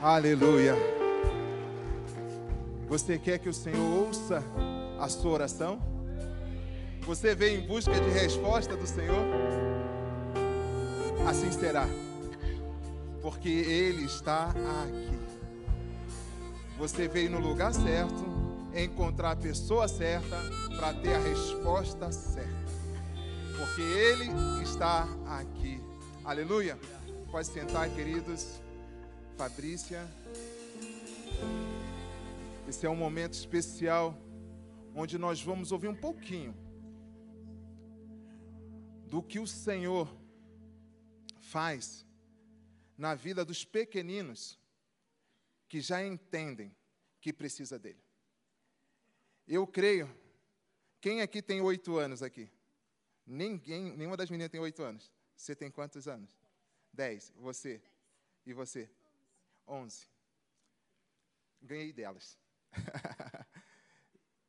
Aleluia. Você quer que o Senhor ouça a sua oração? Você veio em busca de resposta do Senhor? Assim será, porque Ele está aqui. Você veio no lugar certo, encontrar a pessoa certa para ter a resposta certa, porque Ele está aqui. Aleluia. Pode sentar, queridos. Fabrícia. Esse é um momento especial onde nós vamos ouvir um pouquinho do que o Senhor faz na vida dos pequeninos que já entendem que precisa dele. Eu creio. Quem aqui tem oito anos aqui? Ninguém, nenhuma das meninas tem oito anos. Você tem quantos anos? Dez. Você? E você? 11. Ganhei delas.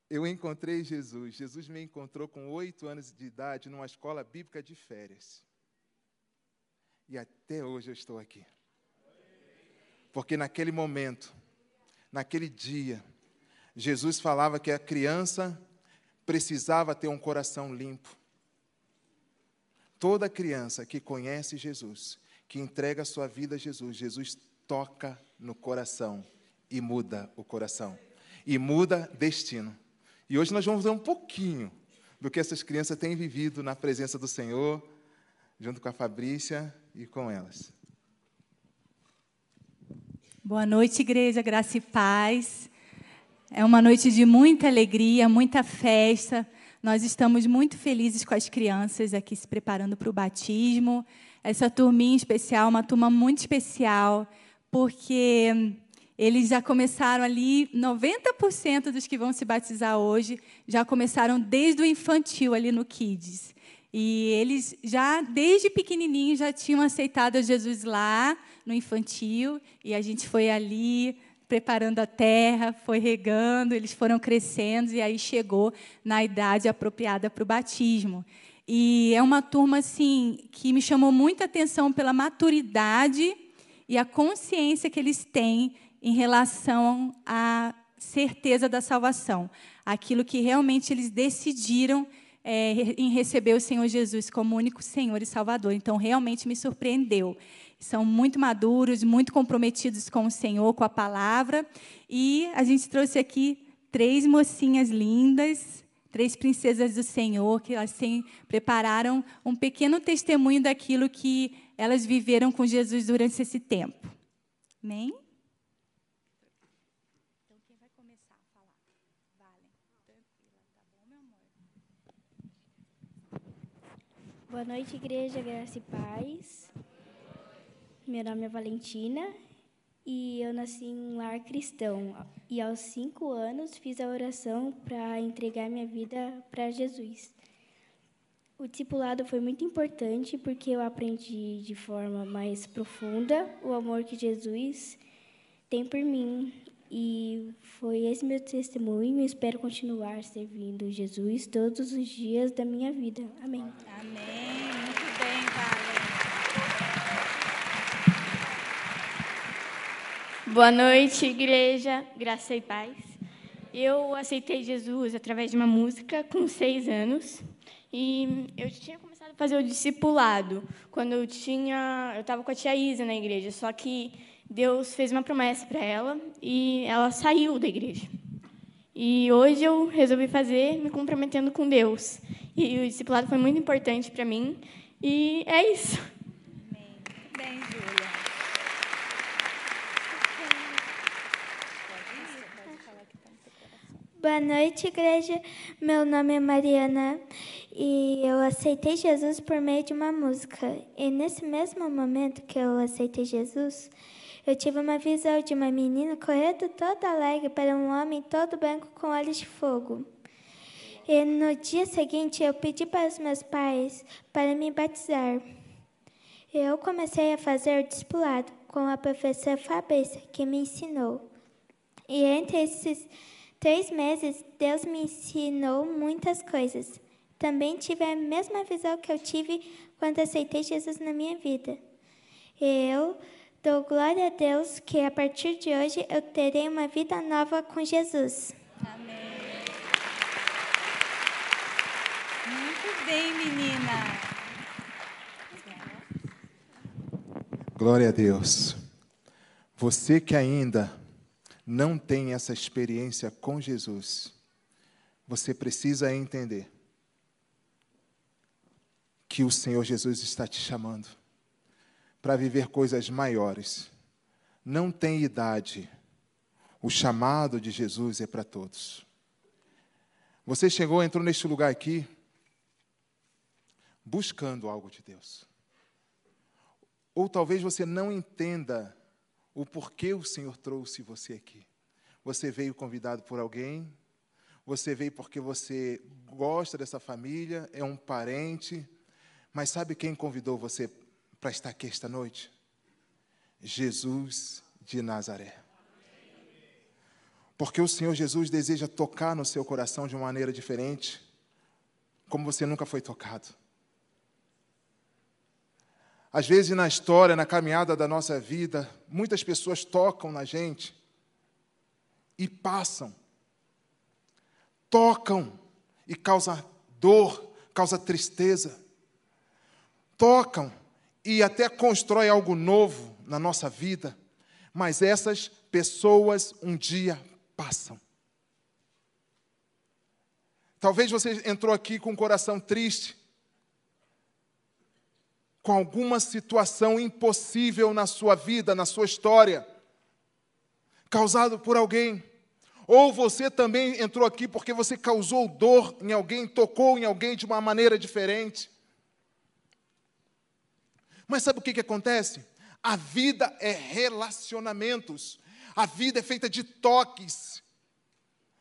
eu encontrei Jesus. Jesus me encontrou com oito anos de idade numa escola bíblica de férias. E até hoje eu estou aqui. Porque naquele momento, naquele dia, Jesus falava que a criança precisava ter um coração limpo. Toda criança que conhece Jesus, que entrega sua vida a Jesus, Jesus toca no coração e muda o coração. E muda destino. E hoje nós vamos ver um pouquinho do que essas crianças têm vivido na presença do Senhor, junto com a Fabrícia e com elas. Boa noite, igreja, graça e paz. É uma noite de muita alegria, muita festa. Nós estamos muito felizes com as crianças aqui se preparando para o batismo. Essa turminha especial, uma turma muito especial porque eles já começaram ali, 90% dos que vão se batizar hoje já começaram desde o infantil ali no Kids. E eles já, desde pequenininhos, já tinham aceitado Jesus lá no infantil, e a gente foi ali preparando a terra, foi regando, eles foram crescendo, e aí chegou na idade apropriada para o batismo. E é uma turma assim que me chamou muita atenção pela maturidade e a consciência que eles têm em relação à certeza da salvação, aquilo que realmente eles decidiram é, em receber o Senhor Jesus como único Senhor e Salvador. Então, realmente me surpreendeu. São muito maduros, muito comprometidos com o Senhor, com a palavra. E a gente trouxe aqui três mocinhas lindas, três princesas do Senhor, que elas têm, prepararam um pequeno testemunho daquilo que elas viveram com Jesus durante esse tempo. Amém? Quem vai começar a falar? Vale. Tranquila, bom, meu amor? Boa noite, igreja, graça e paz. Meu nome é Valentina e eu nasci em um lar cristão. E aos cinco anos fiz a oração para entregar minha vida para Jesus. O discipulado foi muito importante porque eu aprendi de forma mais profunda o amor que Jesus tem por mim. E foi esse meu testemunho. Espero continuar servindo Jesus todos os dias da minha vida. Amém. Amém. Boa noite, igreja, graça e paz. Eu aceitei Jesus através de uma música com seis anos. E eu tinha começado a fazer o discipulado quando eu tinha, eu estava com a tia Isa na igreja, só que Deus fez uma promessa para ela e ela saiu da igreja. E hoje eu resolvi fazer me comprometendo com Deus. E o discipulado foi muito importante para mim. E é isso. Amém. Bem, Júlia. Boa noite, igreja. Meu nome é Mariana e eu aceitei Jesus por meio de uma música. E nesse mesmo momento que eu aceitei Jesus, eu tive uma visão de uma menina correndo toda alegre para um homem todo branco com olhos de fogo. E no dia seguinte eu pedi para os meus pais para me batizar. Eu comecei a fazer o discipulado com a professora Fabrícia, que me ensinou. E entre esses três meses, Deus me ensinou muitas coisas. Também tive a mesma visão que eu tive quando aceitei Jesus na minha vida. Eu Dou glória a Deus que a partir de hoje eu terei uma vida nova com Jesus. Amém. Muito bem, menina. Glória a Deus. Você que ainda não tem essa experiência com Jesus, você precisa entender que o Senhor Jesus está te chamando para viver coisas maiores. Não tem idade. O chamado de Jesus é para todos. Você chegou, entrou neste lugar aqui, buscando algo de Deus. Ou talvez você não entenda o porquê o Senhor trouxe você aqui. Você veio convidado por alguém, você veio porque você gosta dessa família, é um parente, mas sabe quem convidou você para estar aqui esta noite? Jesus de Nazaré. Porque o Senhor Jesus deseja tocar no seu coração de uma maneira diferente, como você nunca foi tocado. Às vezes, na história, na caminhada da nossa vida, muitas pessoas tocam na gente e passam. Tocam e causa dor, causa tristeza. Tocam e até constrói algo novo na nossa vida, mas essas pessoas um dia passam. Talvez você entrou aqui com o coração triste, com alguma situação impossível na sua vida, na sua história, causado por alguém. Ou você também entrou aqui porque você causou dor em alguém, tocou em alguém de uma maneira diferente. Mas sabe o que, que acontece? A vida é relacionamentos. A vida é feita de toques,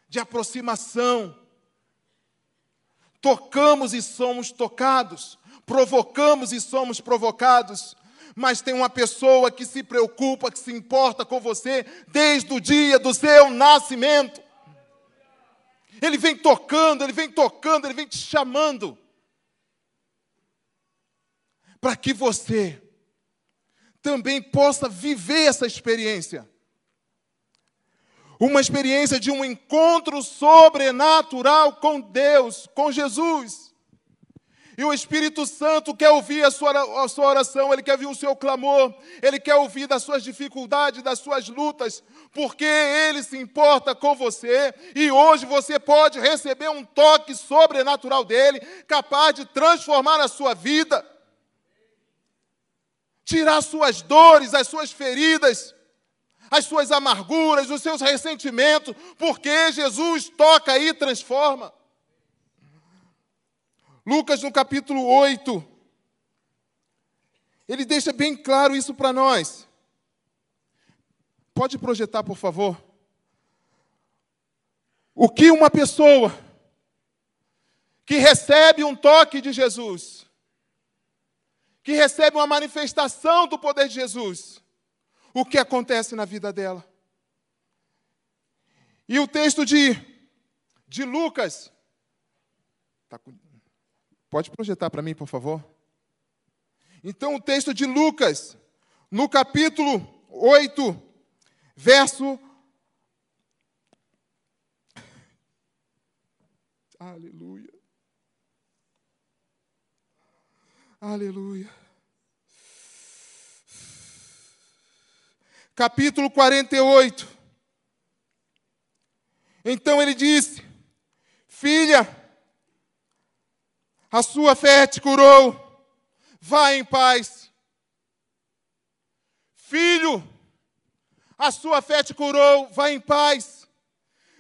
de aproximação. Tocamos e somos tocados provocamos e somos provocados, mas tem uma pessoa que se preocupa, que se importa com você desde o dia do seu nascimento. Ele vem tocando, ele vem tocando, ele vem te chamando. Para que você também possa viver essa experiência. Uma experiência de um encontro sobrenatural com Deus, com Jesus. E o Espírito Santo quer ouvir a sua, a sua oração, ele quer ouvir o seu clamor, ele quer ouvir das suas dificuldades, das suas lutas, porque ele se importa com você e hoje você pode receber um toque sobrenatural dele, capaz de transformar a sua vida, tirar suas dores, as suas feridas, as suas amarguras, os seus ressentimentos, porque Jesus toca e transforma. Lucas, no capítulo 8, ele deixa bem claro isso para nós. Pode projetar, por favor? O que uma pessoa que recebe um toque de Jesus, que recebe uma manifestação do poder de Jesus, o que acontece na vida dela? E o texto de, de Lucas, com Pode projetar para mim, por favor? Então, o texto de Lucas, no capítulo 8, verso. Aleluia. Aleluia. Capítulo 48. Então ele disse: Filha, a sua fé te curou. Vá em paz. Filho, a sua fé te curou. Vá em paz.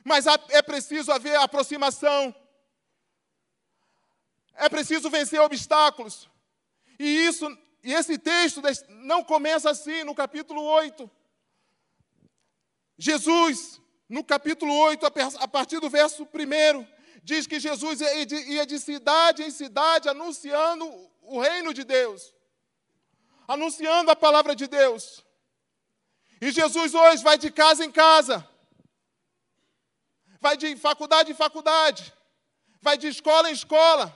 Mas é preciso haver aproximação. É preciso vencer obstáculos. E isso, e esse texto não começa assim no capítulo 8. Jesus, no capítulo 8, a partir do verso 1, diz que Jesus ia de cidade em cidade anunciando o reino de Deus, anunciando a palavra de Deus. E Jesus hoje vai de casa em casa, vai de faculdade em faculdade, vai de escola em escola,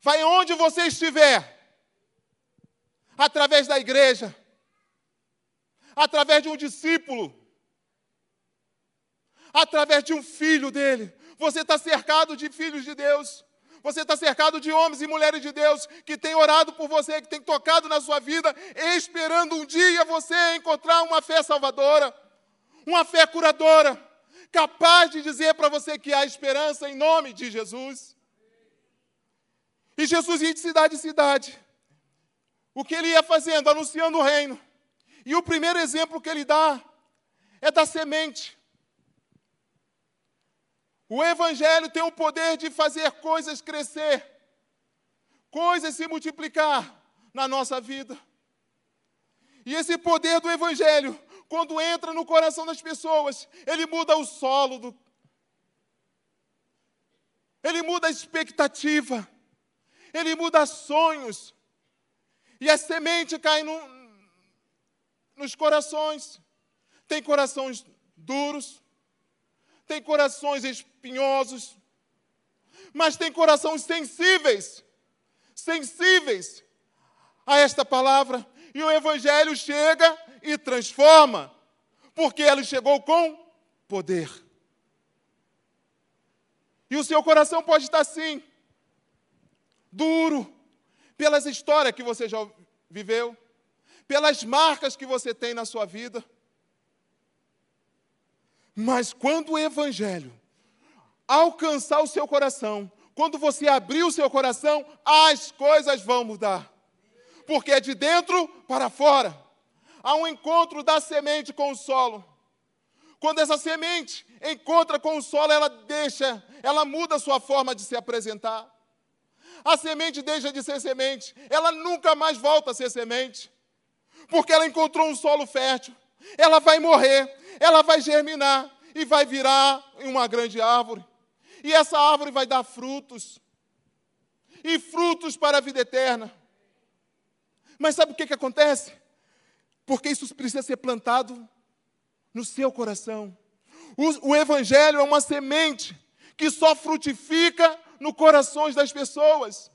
vai onde você estiver, através da igreja, através de um discípulo, através de um filho dele. Você está cercado de filhos de Deus. Você está cercado de homens e mulheres de Deus que têm orado por você, que têm tocado na sua vida, esperando um dia você encontrar uma fé salvadora, uma fé curadora, capaz de dizer para você que há esperança em nome de Jesus. E Jesus ia de cidade em cidade. O que ele ia fazendo? Anunciando o reino. E o primeiro exemplo que ele dá é da semente. O Evangelho tem o poder de fazer coisas crescer, coisas se multiplicar na nossa vida. E esse poder do Evangelho, quando entra no coração das pessoas, ele muda o solo, do... ele muda a expectativa, ele muda sonhos, e a semente cai no... nos corações. Tem corações duros, tem corações espinhosos, mas tem corações sensíveis, sensíveis a esta palavra. E o Evangelho chega e transforma, porque ele chegou com poder. E o seu coração pode estar assim, duro, pelas histórias que você já viveu, pelas marcas que você tem na sua vida. Mas quando o Evangelho alcançar o seu coração, quando você abrir o seu coração, as coisas vão mudar. Porque é de dentro para fora. Há um encontro da semente com o solo. Quando essa semente encontra com o solo, ela deixa, ela muda a sua forma de se apresentar. A semente deixa de ser semente, ela nunca mais volta a ser semente, porque ela encontrou um solo fértil. Ela vai morrer, ela vai germinar e vai virar uma grande árvore. E essa árvore vai dar frutos. E frutos para a vida eterna. Mas sabe o que, que acontece? Porque isso precisa ser plantado no seu coração. O, o Evangelho é uma semente que só frutifica no corações das pessoas.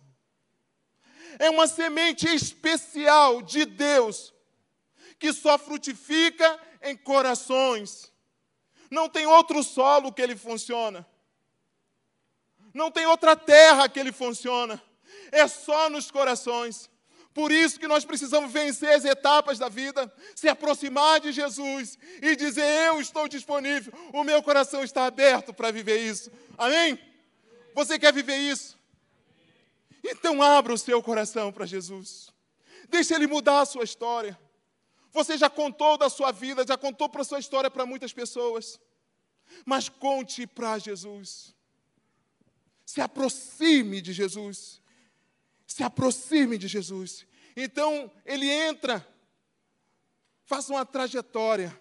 É uma semente especial de Deus que só frutifica em corações. Não tem outro solo que ele funciona. Não tem outra terra que ele funciona. É só nos corações. Por isso que nós precisamos vencer as etapas da vida, se aproximar de Jesus e dizer: Eu estou disponível, o meu coração está aberto para viver isso. Amém? Você quer viver isso? Então abra o seu coração para Jesus. Deixe ele mudar a sua história. Você já contou da sua vida, já contou para a sua história para muitas pessoas. Mas conte para Jesus. Se aproxime de Jesus. Se aproxime de Jesus. Então, ele entra, faz uma trajetória.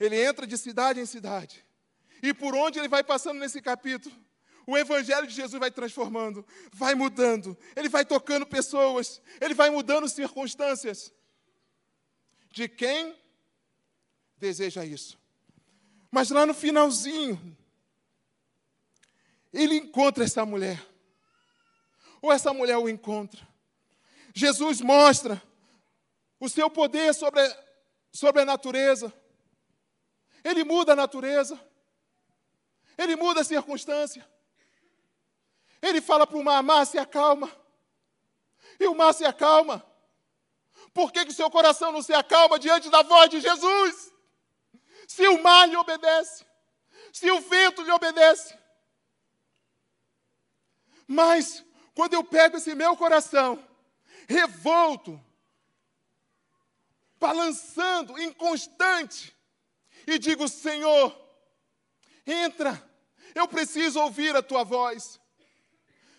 Ele entra de cidade em cidade. E por onde ele vai passando nesse capítulo, o Evangelho de Jesus vai transformando, vai mudando, ele vai tocando pessoas, ele vai mudando circunstâncias de quem deseja isso. Mas lá no finalzinho, ele encontra essa mulher. Ou essa mulher o encontra. Jesus mostra o seu poder sobre, sobre a natureza. Ele muda a natureza. Ele muda a circunstância. Ele fala para o mar, mar se acalma. E o mar se acalma. Por que, que seu coração não se acalma diante da voz de Jesus? Se o mar lhe obedece, se o vento lhe obedece. Mas, quando eu pego esse meu coração, revolto, balançando, inconstante, e digo: Senhor, entra, eu preciso ouvir a tua voz.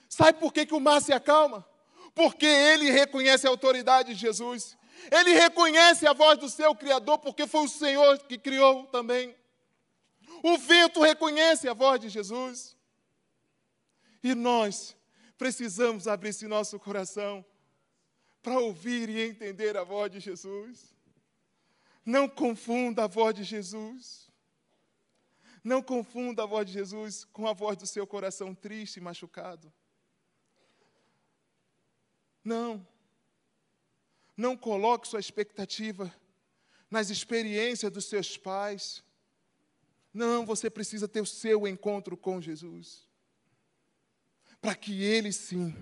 Sabe por que, que o mar se acalma? Porque ele reconhece a autoridade de Jesus. Ele reconhece a voz do seu Criador, porque foi o Senhor que criou também. O vento reconhece a voz de Jesus. E nós precisamos abrir esse nosso coração para ouvir e entender a voz de Jesus. Não confunda a voz de Jesus. Não confunda a voz de Jesus com a voz do seu coração triste e machucado. Não. Não coloque sua expectativa nas experiências dos seus pais. Não, você precisa ter o seu encontro com Jesus. Para que Ele sim,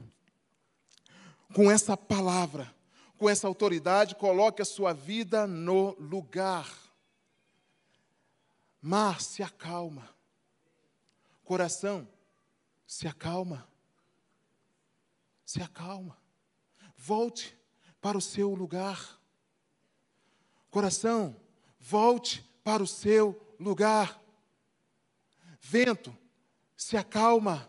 com essa palavra, com essa autoridade, coloque a sua vida no lugar. Mar, se acalma. Coração, se acalma. Se acalma. Volte para o seu lugar. Coração, volte para o seu lugar. Vento, se acalma.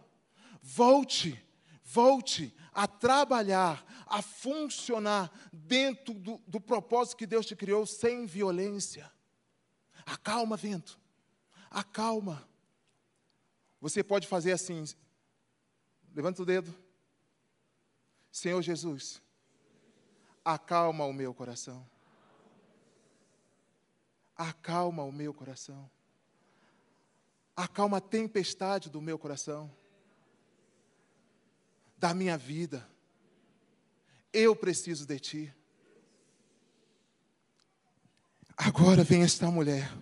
Volte, volte a trabalhar, a funcionar dentro do, do propósito que Deus te criou, sem violência. Acalma, vento. Acalma. Você pode fazer assim. Levanta o dedo. Senhor Jesus, acalma o meu coração. Acalma o meu coração. Acalma a tempestade do meu coração, da minha vida. Eu preciso de Ti. Agora vem esta mulher.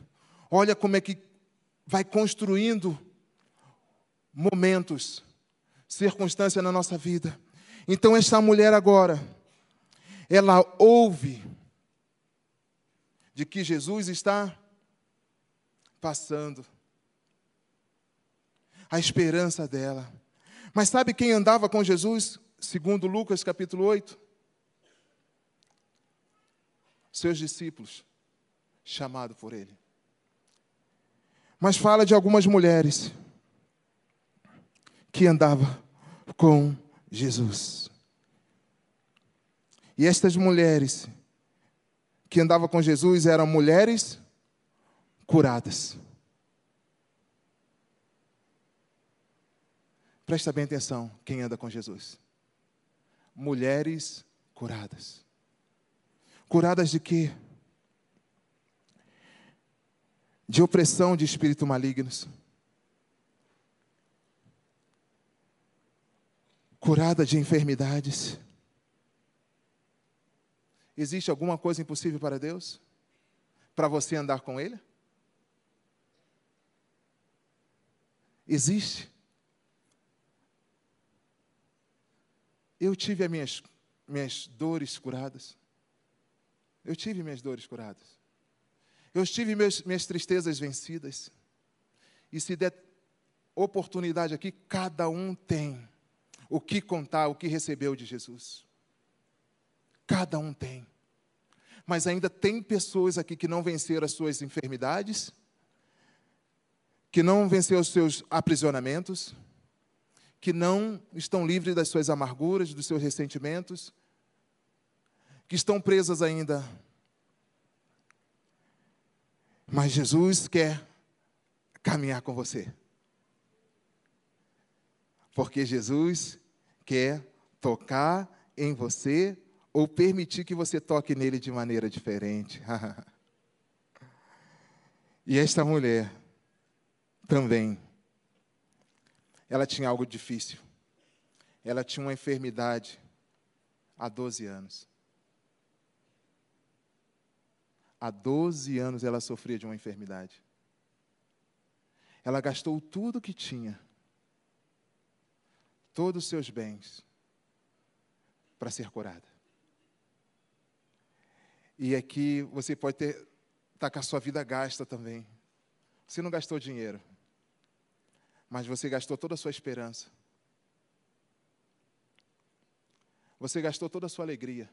Olha como é que vai construindo momentos, circunstâncias na nossa vida. Então, esta mulher agora, ela ouve de que Jesus está passando. A esperança dela. Mas sabe quem andava com Jesus, segundo Lucas capítulo 8? Seus discípulos, chamado por ele. Mas fala de algumas mulheres que andavam com Jesus. E estas mulheres que andavam com Jesus eram mulheres curadas. Presta bem atenção, quem anda com Jesus. Mulheres curadas. Curadas de quê? De opressão de espíritos malignos. Curada de enfermidades Existe alguma coisa impossível para Deus? Para você andar com Ele? Existe. Eu tive as minhas, minhas dores curadas. Eu tive minhas dores curadas. Eu tive meus, minhas tristezas vencidas. E se der oportunidade aqui, cada um tem o que contar, o que recebeu de Jesus. Cada um tem mas ainda tem pessoas aqui que não venceram as suas enfermidades, que não venceram os seus aprisionamentos, que não estão livres das suas amarguras, dos seus ressentimentos, que estão presas ainda. Mas Jesus quer caminhar com você. Porque Jesus quer tocar em você ou permitir que você toque nele de maneira diferente. e esta mulher também, ela tinha algo difícil. Ela tinha uma enfermidade há 12 anos. Há 12 anos ela sofria de uma enfermidade. Ela gastou tudo que tinha, todos os seus bens, para ser curada. E aqui você pode ter tá com a sua vida gasta também. Você não gastou dinheiro, mas você gastou toda a sua esperança. Você gastou toda a sua alegria.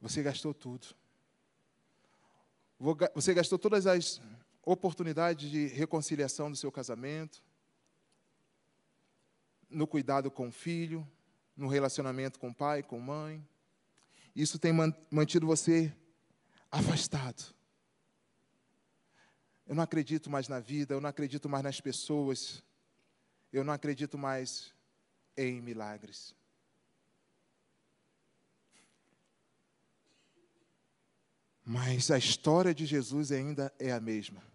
Você gastou tudo. Você gastou todas as oportunidades de reconciliação do seu casamento, no cuidado com o filho, no relacionamento com pai, com mãe. Isso tem mantido você afastado. Eu não acredito mais na vida, eu não acredito mais nas pessoas, eu não acredito mais em milagres. Mas a história de Jesus ainda é a mesma.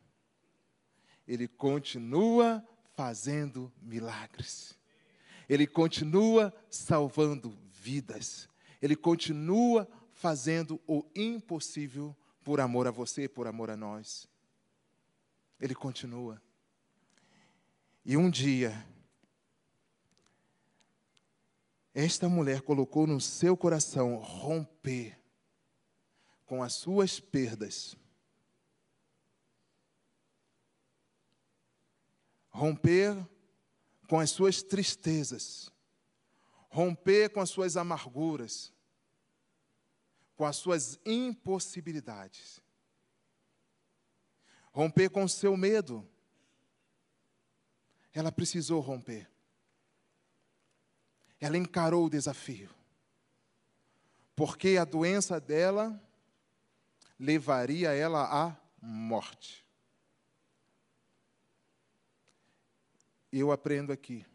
Ele continua fazendo milagres. Ele continua salvando vidas. Ele continua fazendo o impossível por amor a você, por amor a nós. Ele continua. E um dia, esta mulher colocou no seu coração romper com as suas perdas. Romper com as suas tristezas. Romper com as suas amarguras. Com as suas impossibilidades. Romper com o seu medo. Ela precisou romper. Ela encarou o desafio. Porque a doença dela levaria ela à morte. Eu aprendo aqui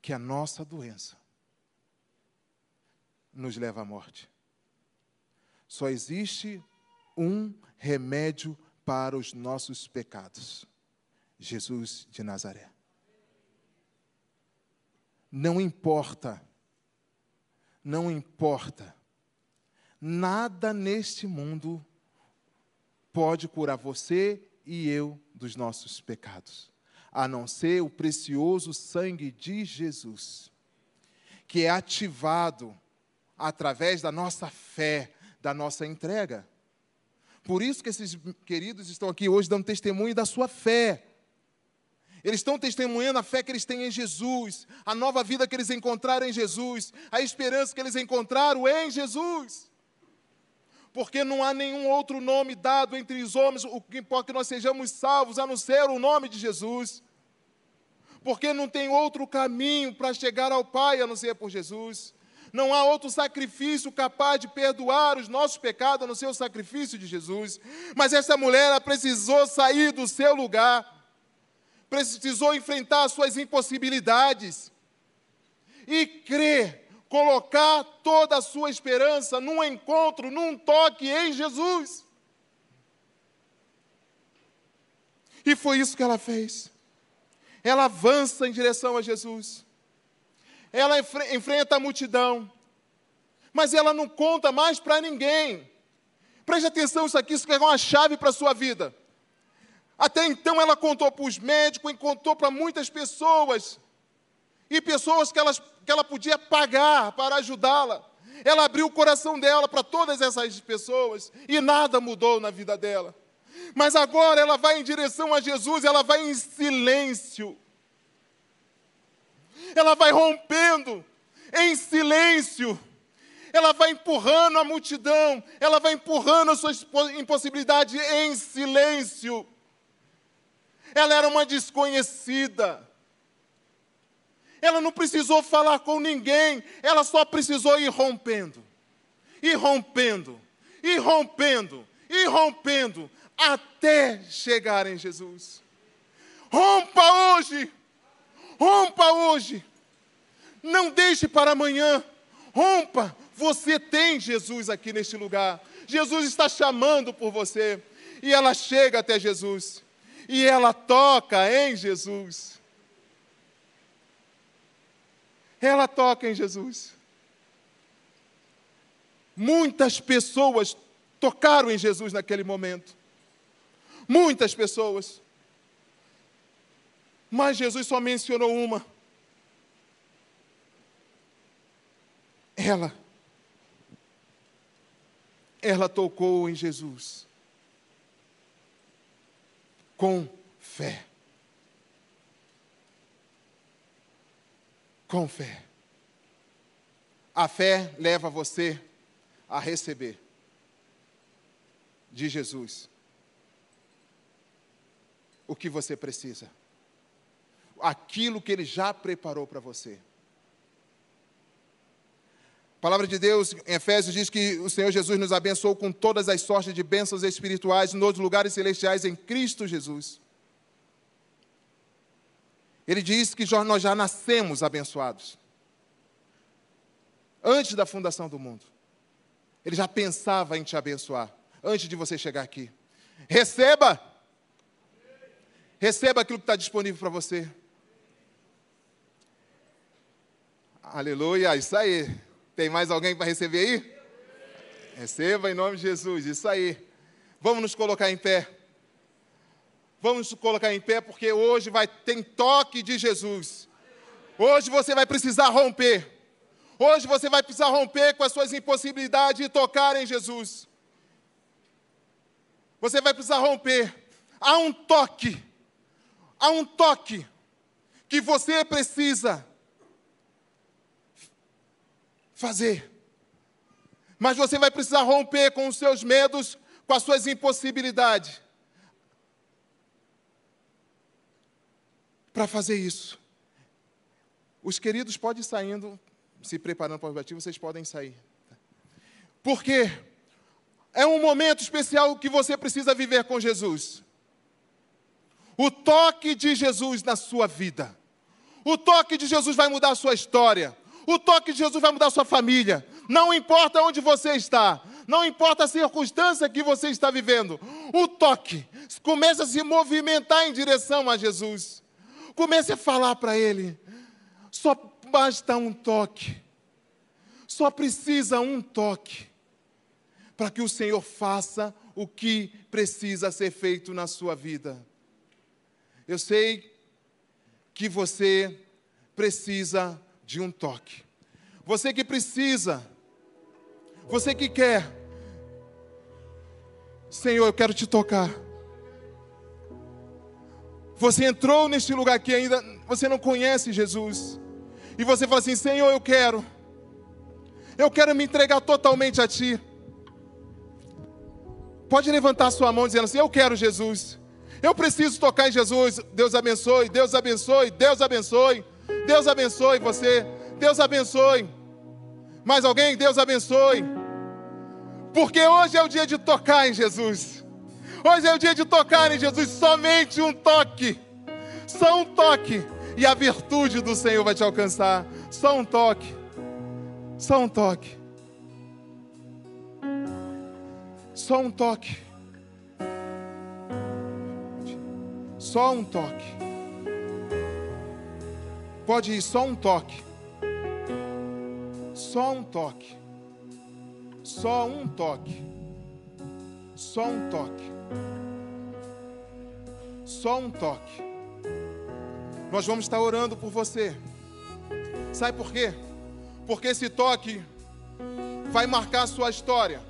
que a nossa doença nos leva à morte. Só existe um remédio para os nossos pecados: Jesus de Nazaré. Não importa, não importa, nada neste mundo pode curar você e eu dos nossos pecados, a não ser o precioso sangue de Jesus, que é ativado através da nossa fé, da nossa entrega. Por isso que esses queridos estão aqui hoje dando testemunho da sua fé. Eles estão testemunhando a fé que eles têm em Jesus, a nova vida que eles encontraram em Jesus, a esperança que eles encontraram em Jesus. Porque não há nenhum outro nome dado entre os homens, o que importa é que nós sejamos salvos, a não ser o nome de Jesus. Porque não tem outro caminho para chegar ao Pai a não ser por Jesus. Não há outro sacrifício capaz de perdoar os nossos pecados a não ser o sacrifício de Jesus. Mas essa mulher precisou sair do seu lugar precisou enfrentar as suas impossibilidades e crer, colocar toda a sua esperança num encontro, num toque em Jesus. E foi isso que ela fez. Ela avança em direção a Jesus. Ela enfrenta a multidão. Mas ela não conta mais para ninguém. Preste atenção, isso aqui isso é uma chave para a sua vida. Até então ela contou para os médicos e contou para muitas pessoas. E pessoas que, elas, que ela podia pagar para ajudá-la. Ela abriu o coração dela para todas essas pessoas e nada mudou na vida dela. Mas agora ela vai em direção a Jesus, ela vai em silêncio. Ela vai rompendo em silêncio. Ela vai empurrando a multidão, ela vai empurrando a sua impossibilidade em silêncio ela era uma desconhecida. Ela não precisou falar com ninguém, ela só precisou ir rompendo, ir rompendo, ir rompendo, ir rompendo, até chegar em Jesus. Rompa hoje, rompa hoje, não deixe para amanhã, rompa. Você tem Jesus aqui neste lugar, Jesus está chamando por você, e ela chega até Jesus e ela toca em Jesus. Ela toca em Jesus. Muitas pessoas tocaram em Jesus naquele momento. Muitas pessoas. Mas Jesus só mencionou uma. Ela. Ela tocou em Jesus com fé. Com fé. A fé leva você a receber de Jesus o que você precisa, aquilo que Ele já preparou para você. A palavra de Deus em Efésios diz que o Senhor Jesus nos abençoou com todas as sortes de bênçãos espirituais nos lugares celestiais em Cristo Jesus. Ele diz que nós já nascemos abençoados. Antes da fundação do mundo. Ele já pensava em te abençoar. Antes de você chegar aqui. Receba! Receba aquilo que está disponível para você. Aleluia, isso aí. Tem mais alguém para receber aí? Receba em nome de Jesus, isso aí. Vamos nos colocar em pé. Vamos nos colocar em pé porque hoje vai ter toque de Jesus. Hoje você vai precisar romper. Hoje você vai precisar romper com as suas impossibilidades e tocar em Jesus. Você vai precisar romper. Há um toque. Há um toque que você precisa fazer. Mas você vai precisar romper com os seus medos, com as suas impossibilidades. Para fazer isso. Os queridos podem ir saindo, se preparando para o batismo, vocês podem sair. Por quê? É um momento especial que você precisa viver com Jesus. O toque de Jesus na sua vida. O toque de Jesus vai mudar a sua história. O toque de Jesus vai mudar a sua família. Não importa onde você está, não importa a circunstância que você está vivendo, o toque começa a se movimentar em direção a Jesus. Comece a falar para Ele. Só basta um toque. Só precisa um toque para que o Senhor faça o que precisa ser feito na sua vida. Eu sei que você precisa de um toque. Você que precisa, você que quer, Senhor, eu quero te tocar. Você entrou neste lugar que ainda você não conhece Jesus. E você fala assim: Senhor, eu quero. Eu quero me entregar totalmente a Ti. Pode levantar sua mão dizendo assim: Eu quero Jesus. Eu preciso tocar em Jesus. Deus abençoe, Deus abençoe, Deus abençoe. Deus abençoe você. Deus abençoe. Mais alguém? Deus abençoe. Porque hoje é o dia de tocar em Jesus. Hoje é o dia de tocar em Jesus. Somente um toque. Só um toque. E a virtude do Senhor vai te alcançar. Só um toque. Só um toque. Só um toque. Só um toque. Pode ir, só um toque. Só um toque. Só um toque. Só um toque. Só um toque. Nós vamos estar orando por você. Sabe por quê? Porque esse toque vai marcar a sua história.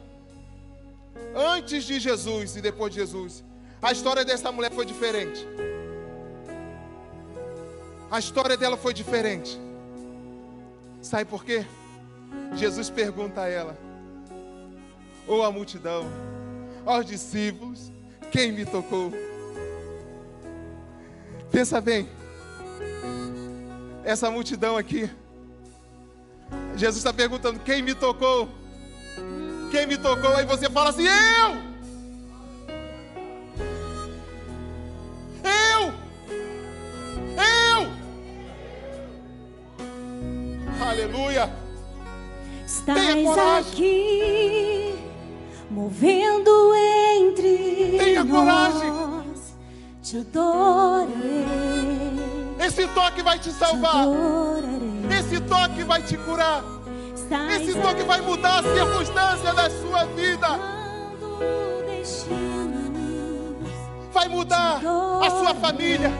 Antes de Jesus e depois de Jesus. A história dessa mulher foi diferente. A história dela foi diferente. Sabe por quê? Jesus pergunta a ela, ou a multidão, aos discípulos, quem me tocou? Pensa bem, essa multidão aqui, Jesus está perguntando: quem me tocou? Quem me tocou? Aí você fala assim: eu! Aleluia! Estás aqui, movendo entre Tenha nós. coragem. Te adorarei. Esse toque vai te Te salvar. adorarei. Esse toque vai te curar. Estás Esse toque vai mudar a circunstância da sua vida. Vai mudar a sua família.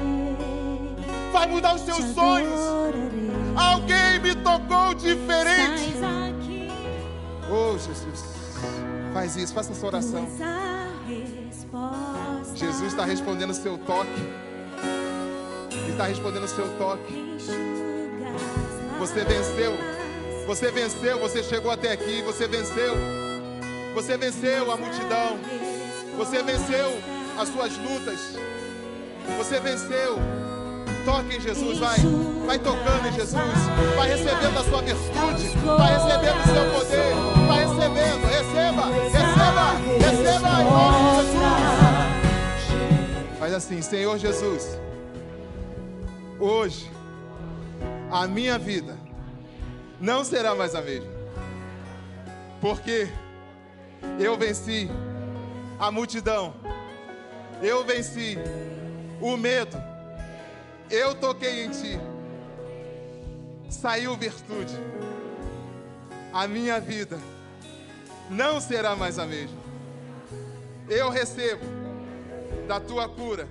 Vai mudar os seus sonhos. Alguém me tocou diferente. Oh, Jesus. Faz isso, faça essa oração. Jesus está respondendo o seu toque. Ele está respondendo o seu toque. Você venceu. Você venceu, você chegou até aqui, você venceu. Você venceu a multidão. Você venceu as suas lutas. Você venceu. Toque em Jesus, vai. Vai tocando em Jesus. Vai recebendo a sua virtude. Vai recebendo o seu poder. Vai recebendo. Receba, receba, receba em nome de Jesus. Faz assim, Senhor Jesus. Hoje, a minha vida não será mais a mesma. Porque eu venci a multidão. Eu venci o medo. Eu toquei em ti. Saiu virtude. a minha vida não será mais a mesma. Eu recebo da tua cura,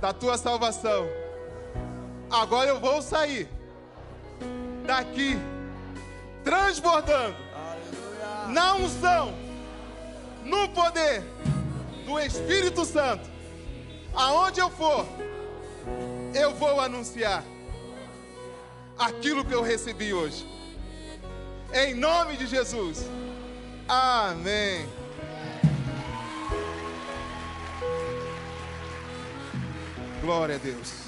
da tua salvação. Agora eu vou sair daqui transbordando na unção, no poder do Espírito Santo. Aonde eu for, eu vou anunciar aquilo que eu recebi hoje. Em nome de Jesus. Amém. Glória a Deus.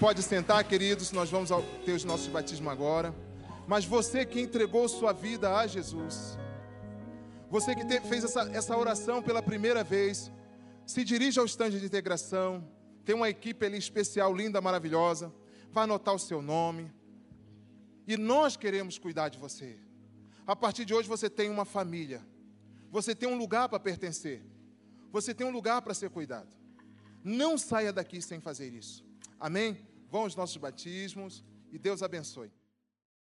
Pode sentar, queridos, nós vamos ter os nossos batismos agora. Mas você que entregou sua vida a Jesus, você que fez essa, essa oração pela primeira vez, se dirige ao estande de integração. Tem uma equipe ali especial, linda, maravilhosa. Vai anotar o seu nome. E nós queremos cuidar de você. A partir de hoje você tem uma família. Você tem um lugar para pertencer. Você tem um lugar para ser cuidado. Não saia daqui sem fazer isso. Amém? Vão os nossos batismos e Deus abençoe.